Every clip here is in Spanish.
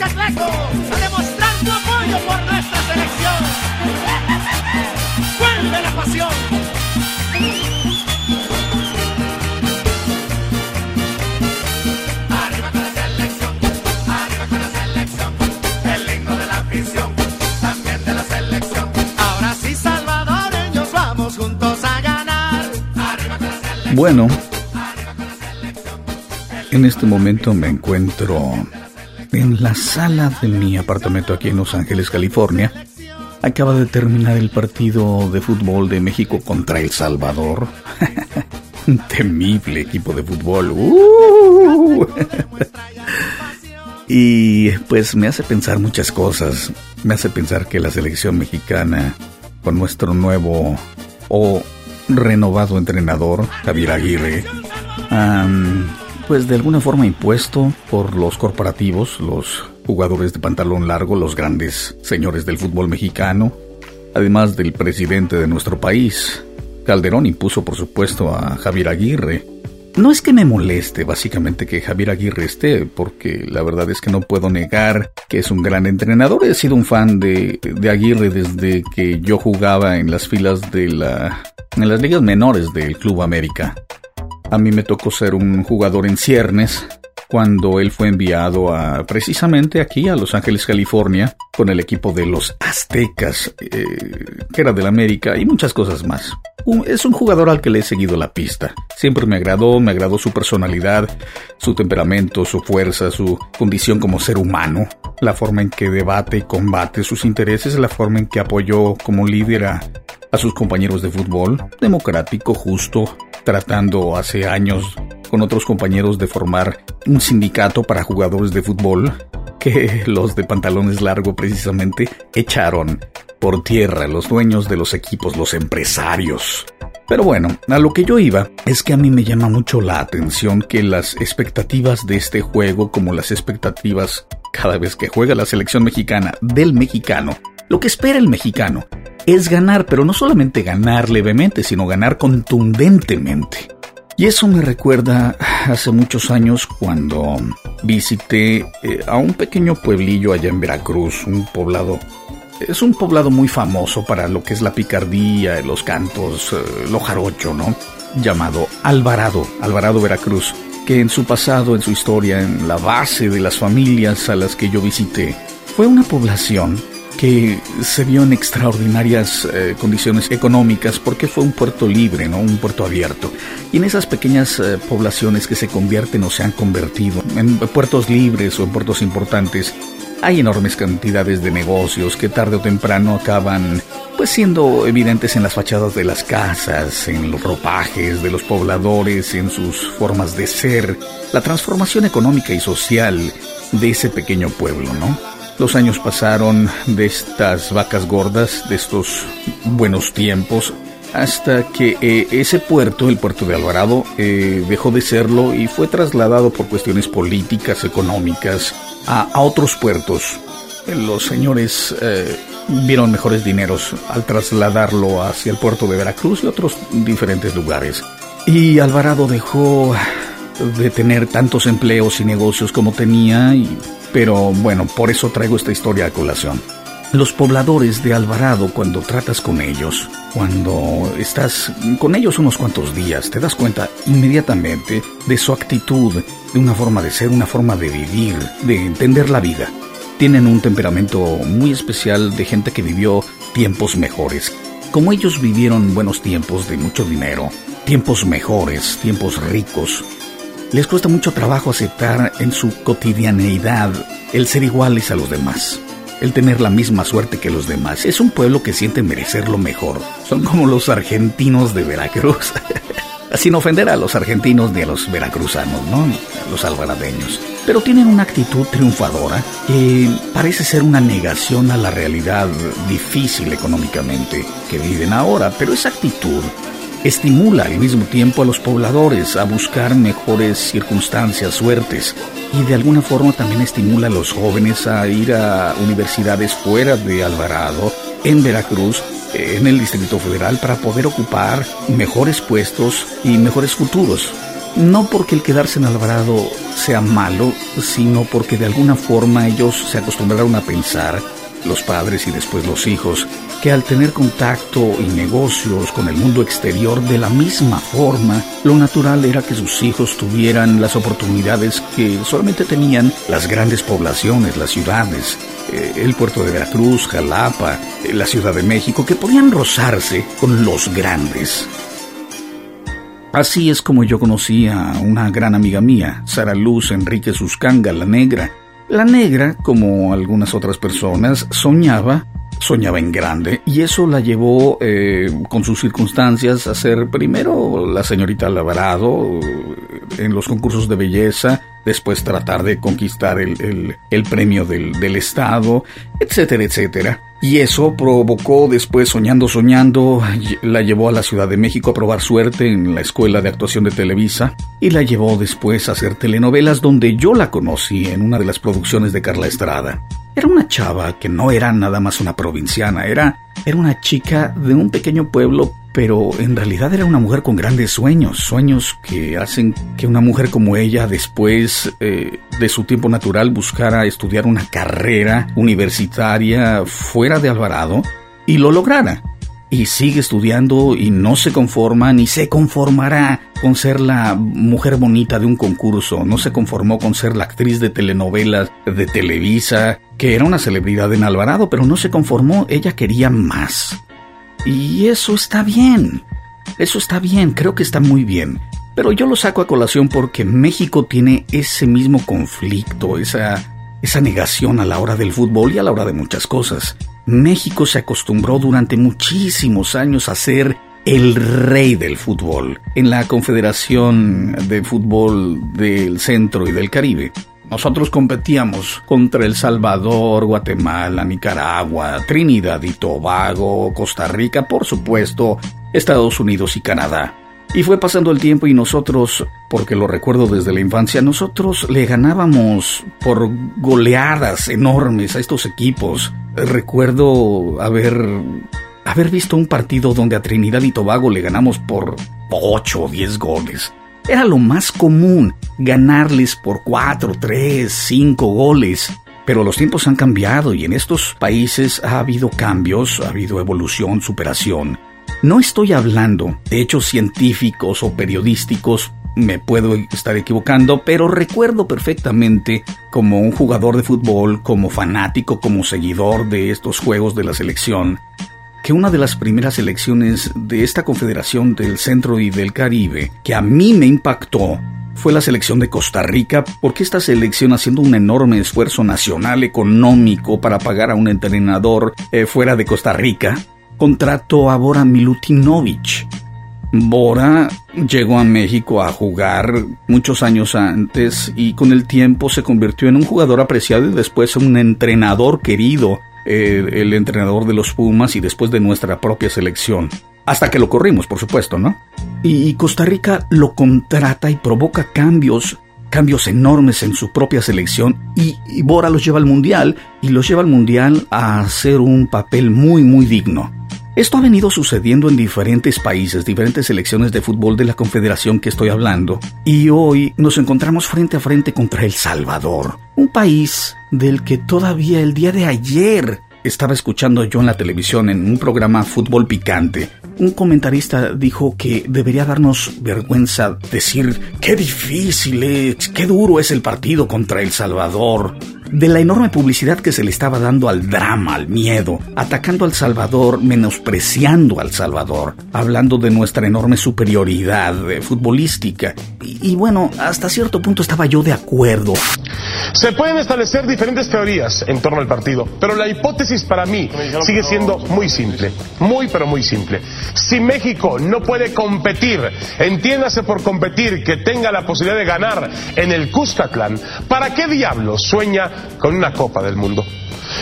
¡Adelante, Cuscatlaco! ¡A demostrar tu apoyo por nuestra selección! ¡Vuelve la pasión! Arriba con la selección, arriba con la selección, el himno de la afición, también de la selección. Ahora sí, salvadoreños, vamos juntos a ganar. Arriba con la selección. Bueno, en este momento me encuentro en la sala de mi apartamento aquí en Los Ángeles, California. Acaba de terminar el partido de fútbol de México contra El Salvador. Un temible equipo de fútbol. ¡Uh! y pues me hace pensar muchas cosas. Me hace pensar que la selección mexicana, con nuestro nuevo o renovado entrenador, Javier Aguirre, am, pues de alguna forma impuesto por los corporativos, los jugadores de pantalón largo, los grandes señores del fútbol mexicano, además del presidente de nuestro país. Calderón impuso, por supuesto, a Javier Aguirre. No es que me moleste básicamente que Javier Aguirre esté, porque la verdad es que no puedo negar que es un gran entrenador. He sido un fan de, de Aguirre desde que yo jugaba en las filas de la... en las ligas menores del Club América. A mí me tocó ser un jugador en ciernes cuando él fue enviado a precisamente aquí a Los Ángeles, California, con el equipo de los Aztecas, eh, que era del América y muchas cosas más. Es un jugador al que le he seguido la pista. Siempre me agradó, me agradó su personalidad, su temperamento, su fuerza, su condición como ser humano, la forma en que debate y combate sus intereses, la forma en que apoyó como líder a sus compañeros de fútbol, democrático, justo, tratando hace años con otros compañeros de formar un sindicato para jugadores de fútbol que los de pantalones largos precisamente echaron por tierra los dueños de los equipos, los empresarios. Pero bueno, a lo que yo iba es que a mí me llama mucho la atención que las expectativas de este juego, como las expectativas cada vez que juega la selección mexicana del mexicano, lo que espera el mexicano es ganar, pero no solamente ganar levemente, sino ganar contundentemente. Y eso me recuerda hace muchos años cuando visité eh, a un pequeño pueblillo allá en Veracruz, un poblado. Es un poblado muy famoso para lo que es la picardía, los cantos, eh, lo jarocho, ¿no? Llamado Alvarado, Alvarado Veracruz, que en su pasado, en su historia, en la base de las familias a las que yo visité, fue una población que se vio en extraordinarias eh, condiciones económicas porque fue un puerto libre, ¿no? Un puerto abierto. Y en esas pequeñas eh, poblaciones que se convierten o se han convertido en puertos libres o en puertos importantes, hay enormes cantidades de negocios que tarde o temprano acaban pues siendo evidentes en las fachadas de las casas, en los ropajes de los pobladores, en sus formas de ser, la transformación económica y social de ese pequeño pueblo, ¿no? Los años pasaron de estas vacas gordas, de estos buenos tiempos, hasta que eh, ese puerto, el puerto de Alvarado, eh, dejó de serlo y fue trasladado por cuestiones políticas, económicas, a, otros puertos. Los señores eh, vieron mejores dineros al trasladarlo hacia el puerto de Veracruz y otros diferentes lugares. Y Alvarado dejó de tener tantos empleos y negocios como tenía, y, pero bueno, por eso traigo esta historia a colación. Los pobladores de Alvarado, cuando tratas con ellos, cuando estás con ellos unos cuantos días, te das cuenta inmediatamente de su actitud, de una forma de ser, una forma de vivir, de entender la vida. Tienen un temperamento muy especial de gente que vivió tiempos mejores. Como ellos vivieron buenos tiempos de mucho dinero, tiempos mejores, tiempos ricos, les cuesta mucho trabajo aceptar en su cotidianeidad el ser iguales a los demás, el tener la misma suerte que los demás. Es un pueblo que siente merecer lo mejor. Son como los argentinos de Veracruz. Sin ofender a los argentinos ni a los veracruzanos, ¿no? Los alvaradeños. pero tienen una actitud triunfadora que parece ser una negación a la realidad difícil económicamente que viven ahora, pero esa actitud estimula al mismo tiempo a los pobladores a buscar mejores circunstancias, suertes, y de alguna forma también estimula a los jóvenes a ir a universidades fuera de Alvarado, en Veracruz, en el Distrito Federal, para poder ocupar mejores puestos y mejores futuros. No porque el quedarse en Alvarado sea malo, sino porque de alguna forma ellos se acostumbraron a pensar, los padres y después los hijos, que al tener contacto y negocios con el mundo exterior de la misma forma, lo natural era que sus hijos tuvieran las oportunidades que solamente tenían las grandes poblaciones, las ciudades, eh, el puerto de Veracruz, Jalapa, eh, la Ciudad de México, que podían rozarse con los grandes. Así es como yo conocí a una gran amiga mía, Sara Luz Enrique Suscanga, la negra. La negra, como algunas otras personas, soñaba, soñaba en grande, y eso la llevó eh, con sus circunstancias a ser primero la señorita Alvarado en los concursos de belleza, después tratar de conquistar el, premio del, del Estado, etcétera, etcétera. Y eso provocó después, soñando, soñando, la llevó a la Ciudad de México a probar suerte en la Escuela de Actuación de Televisa y la llevó después a hacer telenovelas donde yo la conocí en una de las producciones de Carla Estrada. Era una chava que no era nada más una provinciana, era, era una chica de un pequeño pueblo pero en realidad era una mujer con grandes sueños, sueños que hacen que una mujer como ella después eh, de su tiempo natural buscara estudiar una carrera universitaria fuera de Alvarado y lo lograra. Y sigue estudiando y no se conforma ni se conformará con ser la mujer bonita de un concurso, no se conformó con ser la actriz de telenovelas de Televisa, que era una celebridad en Alvarado, pero no se conformó, ella quería más. Y eso está bien. Eso está bien, creo que está muy bien. Pero yo lo saco a colación porque México tiene ese mismo conflicto, esa, esa negación a la hora del fútbol y a la hora de muchas cosas. México se acostumbró durante muchísimos años a ser el rey del fútbol en la Confederación de Fútbol del Centro y del Caribe. Nosotros competíamos contra El Salvador, Guatemala, Nicaragua, Trinidad y Tobago, Costa Rica, por supuesto, Estados Unidos y Canadá. Y fue pasando el tiempo y nosotros, porque lo recuerdo desde la infancia, nosotros le ganábamos por goleadas enormes a estos equipos. Recuerdo haber haber visto un partido donde a Trinidad y Tobago le ganamos por 8 o 10 goles. Era lo más común ganarles por 4, 3, 5 goles. Pero los tiempos han cambiado y en estos países ha habido cambios, ha habido evolución, superación. No estoy hablando de hechos científicos o periodísticos, me puedo estar equivocando, pero recuerdo perfectamente como un jugador de fútbol, como fanático, como seguidor de estos juegos de la selección, que una de las primeras elecciones de esta Confederación del Centro y del Caribe, que a mí me impactó, fue la selección de Costa Rica, porque esta selección, haciendo un enorme esfuerzo nacional económico para pagar a un entrenador eh, fuera de Costa Rica, contrató a Bora Milutinovich. Bora llegó a México a jugar muchos años antes y con el tiempo se convirtió en un jugador apreciado y después un entrenador querido el entrenador de los Pumas y después de nuestra propia selección. Hasta que lo corrimos, por supuesto, ¿no? Y Costa Rica lo contrata y provoca cambios, cambios enormes en su propia selección y, y Bora los lleva al Mundial y los lleva al Mundial a hacer un papel muy, muy digno. Esto ha venido sucediendo en diferentes países, diferentes selecciones de fútbol de la Confederación que estoy hablando, y hoy nos encontramos frente a frente contra El Salvador, un país del que todavía el día de ayer estaba escuchando yo en la televisión en un programa Fútbol Picante. Un comentarista dijo que debería darnos vergüenza decir qué difícil es, qué duro es el partido contra El Salvador de la enorme publicidad que se le estaba dando al drama, al miedo, atacando al Salvador, menospreciando al Salvador, hablando de nuestra enorme superioridad futbolística. Y, bueno, hasta cierto punto estaba yo de acuerdo. Se pueden establecer diferentes teorías en torno al partido, pero la hipótesis para mí sigue siendo muy simple, muy pero muy simple. Si México no puede competir, entiéndase por competir que tenga la posibilidad de ganar en el Cuscatlán, ¿para qué diablos sueña con una Copa del Mundo?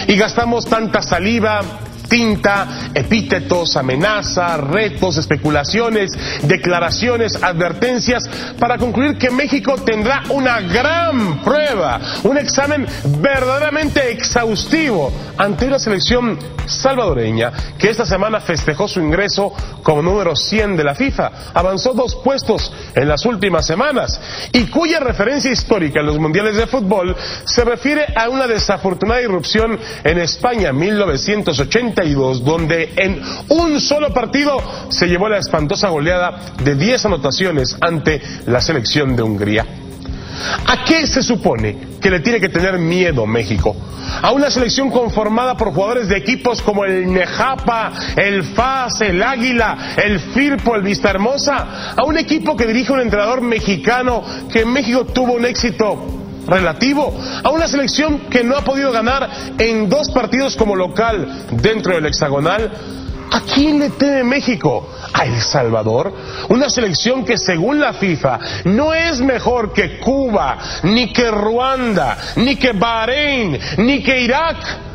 Y gastamos tanta saliva, tinta, epítetos, amenazas, retos, especulaciones, declaraciones, advertencias, para concluir que México tendrá una gran prueba, un examen verdaderamente exhaustivo ante una selección salvadoreña que esta semana festejó su ingreso como número 100 de la FIFA, avanzó dos puestos en las últimas semanas y cuya referencia histórica en los mundiales de fútbol se refiere a una desafortunada irrupción en España en 1980 donde en un solo partido se llevó la espantosa goleada de 10 anotaciones ante la selección de Hungría. ¿A qué se supone que le tiene que tener miedo México? A una selección conformada por jugadores de equipos como el Nejapa, el FAS, el Águila, el Firpo, el Vista Hermosa, a un equipo que dirige un entrenador mexicano que en México tuvo un éxito relativo a una selección que no ha podido ganar en dos partidos como local dentro del hexagonal. ¿A quién le teme México? ¿A El Salvador? Una selección que según la FIFA no es mejor que Cuba, ni que Ruanda, ni que Bahrein, ni que Irak.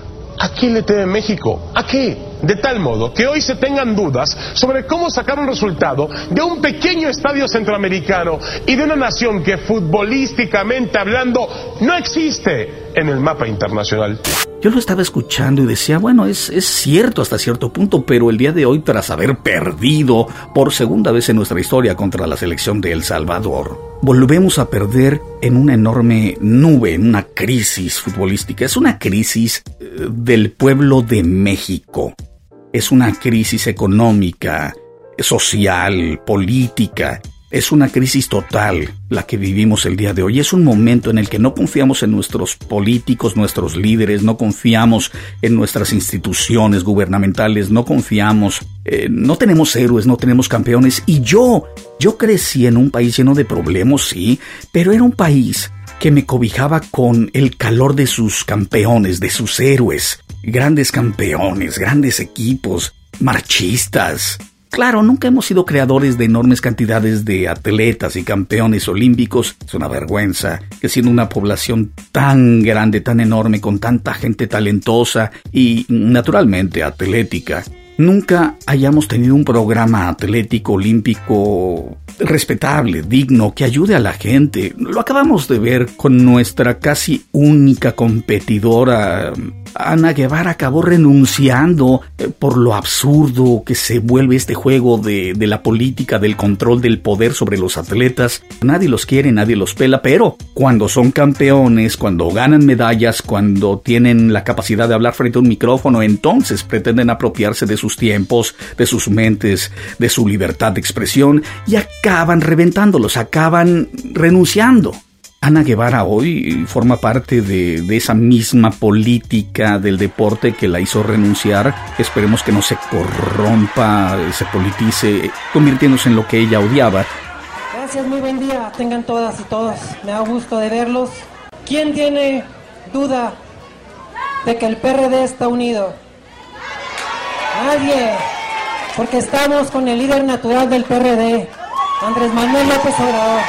¿A quién le teme México? ¿A qué? De tal modo que hoy se tengan dudas sobre cómo sacar un resultado de un pequeño estadio centroamericano y de una nación que futbolísticamente hablando no existe en el mapa internacional. Yo lo estaba escuchando y decía, bueno, es, es cierto hasta cierto punto, pero el día de hoy, tras haber perdido por segunda vez en nuestra historia contra la selección de El Salvador, volvemos a perder en una enorme nube, en una crisis futbolística. Es una crisis eh, del pueblo de México. Es una crisis económica, social, política, es una crisis total la que vivimos el día de hoy. Es un momento en el que no confiamos en nuestros políticos, nuestros líderes, no confiamos en nuestras instituciones gubernamentales, no confiamos, eh, no tenemos héroes, no tenemos campeones. Y yo, yo crecí en un país lleno de problemas, sí, pero era un país que me cobijaba con el calor de sus campeones, de sus héroes, grandes campeones, grandes equipos, marchistas, Claro, nunca hemos sido creadores de enormes cantidades de atletas y campeones olímpicos. Es una vergüenza que siendo una población tan grande, tan enorme, con tanta gente talentosa y naturalmente atlética, nunca hayamos tenido un programa atlético olímpico respetable, digno, que ayude a la gente. Lo acabamos de ver con nuestra casi única competidora. Ana Guevara acabó renunciando eh, por lo absurdo que se vuelve este juego de, de, la política, del control del poder sobre los atletas. Nadie los quiere, nadie los pela, pero cuando son campeones, cuando ganan medallas, cuando tienen la capacidad de hablar frente a un micrófono, entonces pretenden apropiarse de sus tiempos, de sus mentes, de su libertad de expresión y acaban reventándolos, acaban renunciando. Ana Guevara hoy forma parte de, esa misma política del deporte que la hizo renunciar. Esperemos que no se corrompa, se politice, convirtiéndose en lo que ella odiaba. Gracias, muy buen día. Tengan todas y todos. Me da gusto de verlos. ¿Quién tiene duda de que el PRD está unido? Nadie. Porque estamos con el líder natural del PRD, Andrés Manuel López Obrador.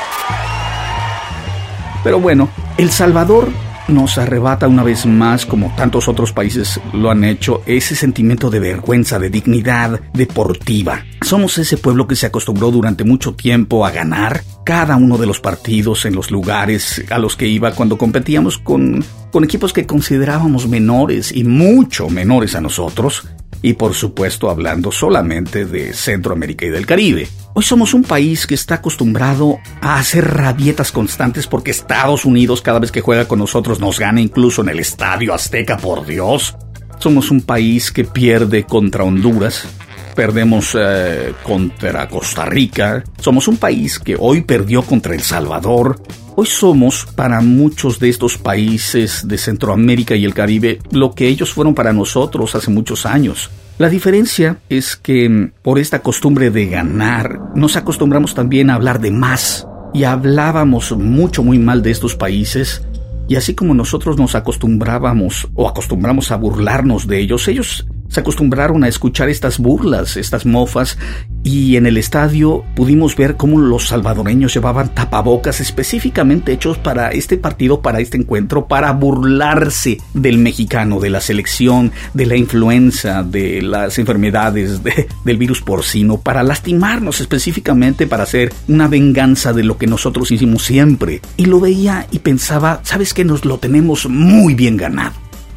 Pero bueno, El Salvador nos arrebata una vez más, como tantos otros países lo han hecho, ese sentimiento de vergüenza, de dignidad deportiva. Somos ese pueblo que se acostumbró durante mucho tiempo a ganar cada uno de los partidos en los lugares a los que iba cuando competíamos con, con equipos que considerábamos menores y mucho menores a nosotros y por supuesto hablando solamente de Centroamérica y del Caribe. Hoy somos un país que está acostumbrado a hacer rabietas constantes porque Estados Unidos cada vez que juega con nosotros nos gana incluso en el Estadio Azteca, por Dios. Somos un país que pierde contra Honduras, perdemos eh, contra Costa Rica, somos un país que hoy perdió contra El Salvador, Hoy somos para muchos de estos países de Centroamérica y el Caribe lo que ellos fueron para nosotros hace muchos años. La diferencia es que mm, por esta costumbre de ganar, nos acostumbramos también a hablar de más. y hablábamos mucho, muy mal de estos países. Y así como nosotros nos acostumbrábamos o acostumbramos a burlarnos de ellos, ellos se acostumbraron a escuchar estas burlas, estas mofas, y en el estadio pudimos ver cómo los salvadoreños llevaban tapabocas específicamente hechos para este partido, para este encuentro, para burlarse del mexicano, de la selección, de la influenza, de las enfermedades, del virus porcino, para lastimarnos específicamente, para hacer una venganza de lo que nosotros hicimos siempre. Y lo veía y pensaba, ¿sabes que Nos lo tenemos muy bien ganado,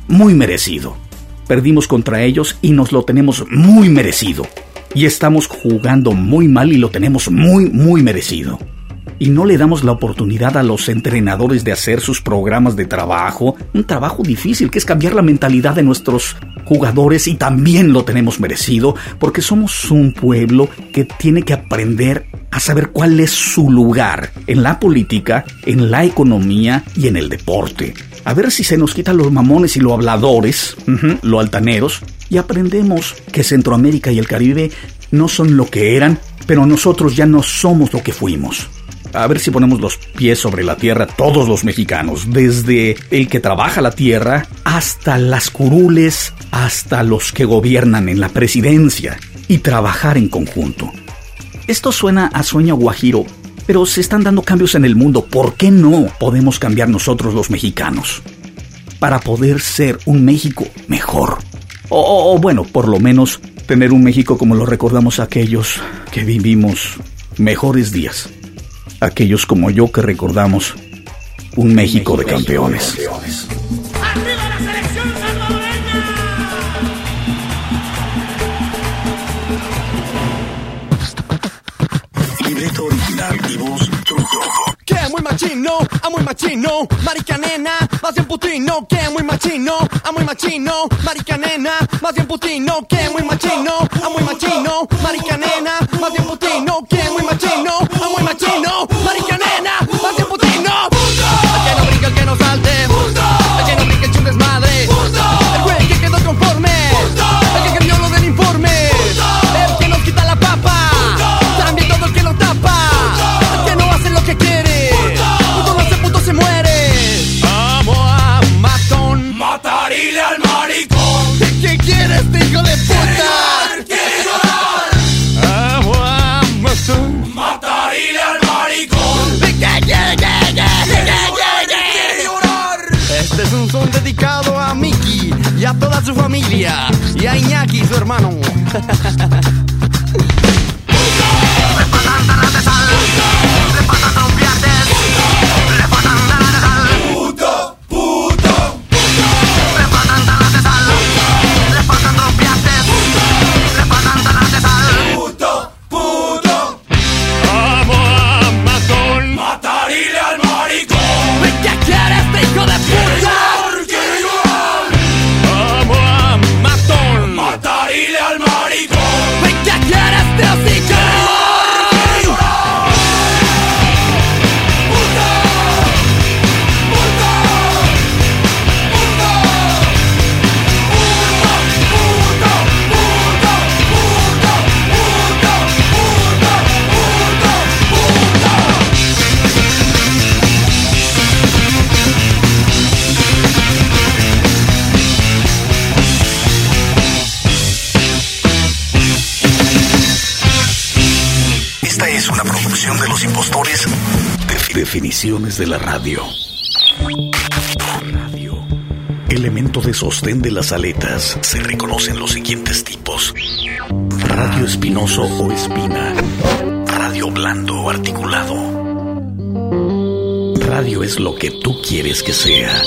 muy merecido Perdimos contra ellos y nos lo tenemos muy merecido. Y estamos jugando muy mal y lo tenemos muy, muy merecido. Y no le damos la oportunidad a los entrenadores de hacer sus programas de trabajo, un trabajo difícil que es cambiar la mentalidad de nuestros jugadores y también lo tenemos merecido porque somos un pueblo que tiene que aprender a saber cuál es su lugar en la política, en la economía y en el deporte a ver si se nos quitan los mamones y los habladores, los lo altaneros, y aprendemos que Centroamérica y el Caribe no son lo que eran, pero nosotros ya no somos lo que fuimos. A ver si ponemos los pies sobre la tierra todos los mexicanos, desde el que trabaja la tierra hasta las curules, hasta los que gobiernan en la presidencia, y trabajar en conjunto. Esto suena a sueño guajiro, pero se están dando cambios en el mundo. ¿Por qué no podemos cambiar nosotros los mexicanos? Para poder ser un México mejor. O, bueno, por lo menos tener un México como lo recordamos aquellos que vivimos mejores días. Aquellos como yo que recordamos un México, de campeones. Machino, a muy machino, marica nena, más bien putino, que muy machino, a muy machino, marica nena, más bien putino, que muy machino, a muy machino, marica nena, más bien putino, que muy machino, a muy machino, marica nena, este hijo de puta. Al maricón. Este es un son dedicado a Mickey y a toda su familia y a Iñaki, su hermano. definiciones de la radio. Radio. Elemento de sostén de las aletas. Se reconocen los siguientes tipos. Radio espinoso o espina. Radio blando o articulado. Radio es lo que tú quieres que sea.